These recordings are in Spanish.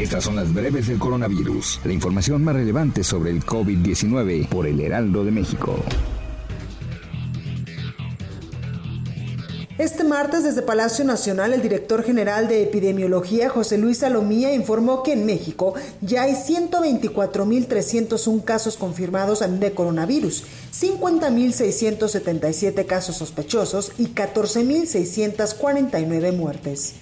Estas son las breves del coronavirus. La información más relevante sobre el COVID-19 por el Heraldo de México. Este martes desde Palacio Nacional el director general de epidemiología José Luis Salomía informó que en México ya hay 124.301 casos confirmados de coronavirus, 50.677 casos sospechosos y 14.649 muertes.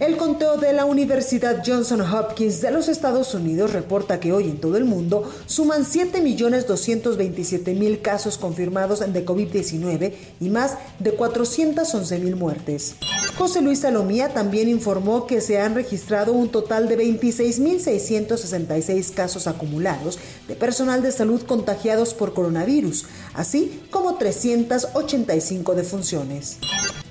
El conteo de la Universidad Johnson Hopkins de los Estados Unidos reporta que hoy en todo el mundo suman 7.227.000 casos confirmados de COVID-19 y más de 411.000 muertes. José Luis Salomía también informó que se han registrado un total de 26.666 casos acumulados de personal de salud contagiados por coronavirus, así como 385 defunciones.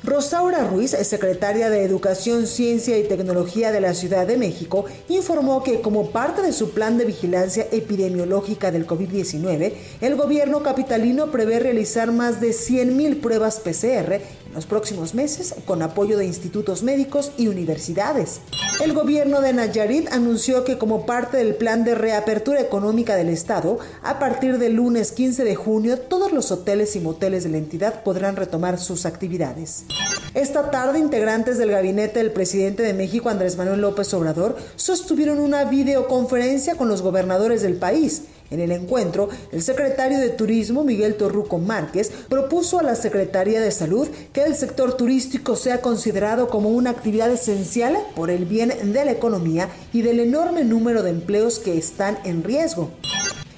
Rosaura Ruiz, secretaria de Educación, Ciencia y Tecnología de la Ciudad de México, informó que como parte de su plan de vigilancia epidemiológica del COVID-19, el gobierno capitalino prevé realizar más de 100.000 pruebas PCR los próximos meses con apoyo de institutos médicos y universidades. El gobierno de Nayarit anunció que como parte del plan de reapertura económica del Estado, a partir del lunes 15 de junio, todos los hoteles y moteles de la entidad podrán retomar sus actividades. Esta tarde, integrantes del gabinete del presidente de México, Andrés Manuel López Obrador, sostuvieron una videoconferencia con los gobernadores del país. En el encuentro, el secretario de Turismo, Miguel Torruco Márquez, propuso a la Secretaría de Salud que el sector turístico sea considerado como una actividad esencial por el bien de la economía y del enorme número de empleos que están en riesgo.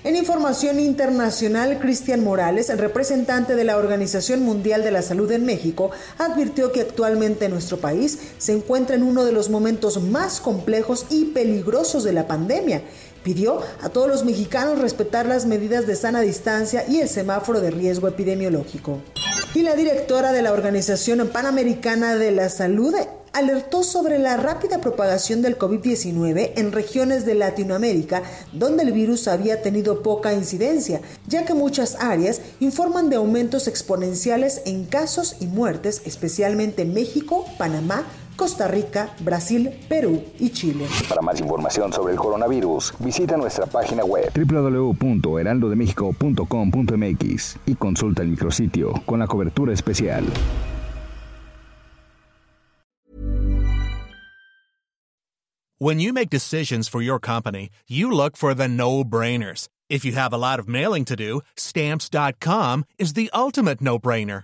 En información internacional, Cristian Morales, el representante de la Organización Mundial de la Salud en México, advirtió que actualmente nuestro país se encuentra en uno de los momentos más complejos y peligrosos de la pandemia. Pidió a todos los mexicanos respetar las medidas de sana distancia y el semáforo de riesgo epidemiológico. Y la directora de la Organización Panamericana de la Salud alertó sobre la rápida propagación del COVID-19 en regiones de Latinoamérica donde el virus había tenido poca incidencia, ya que muchas áreas informan de aumentos exponenciales en casos y muertes, especialmente en México, Panamá, Costa Rica, Brasil, Perú y Chile. Para más información sobre el coronavirus, visita nuestra página web www.heraldodemexico.com.mx y consulta el micrositio con la cobertura especial. When you make decisions for your company, you look for the no-brainers. If you have a lot of mailing to do, stamps.com is the ultimate no-brainer.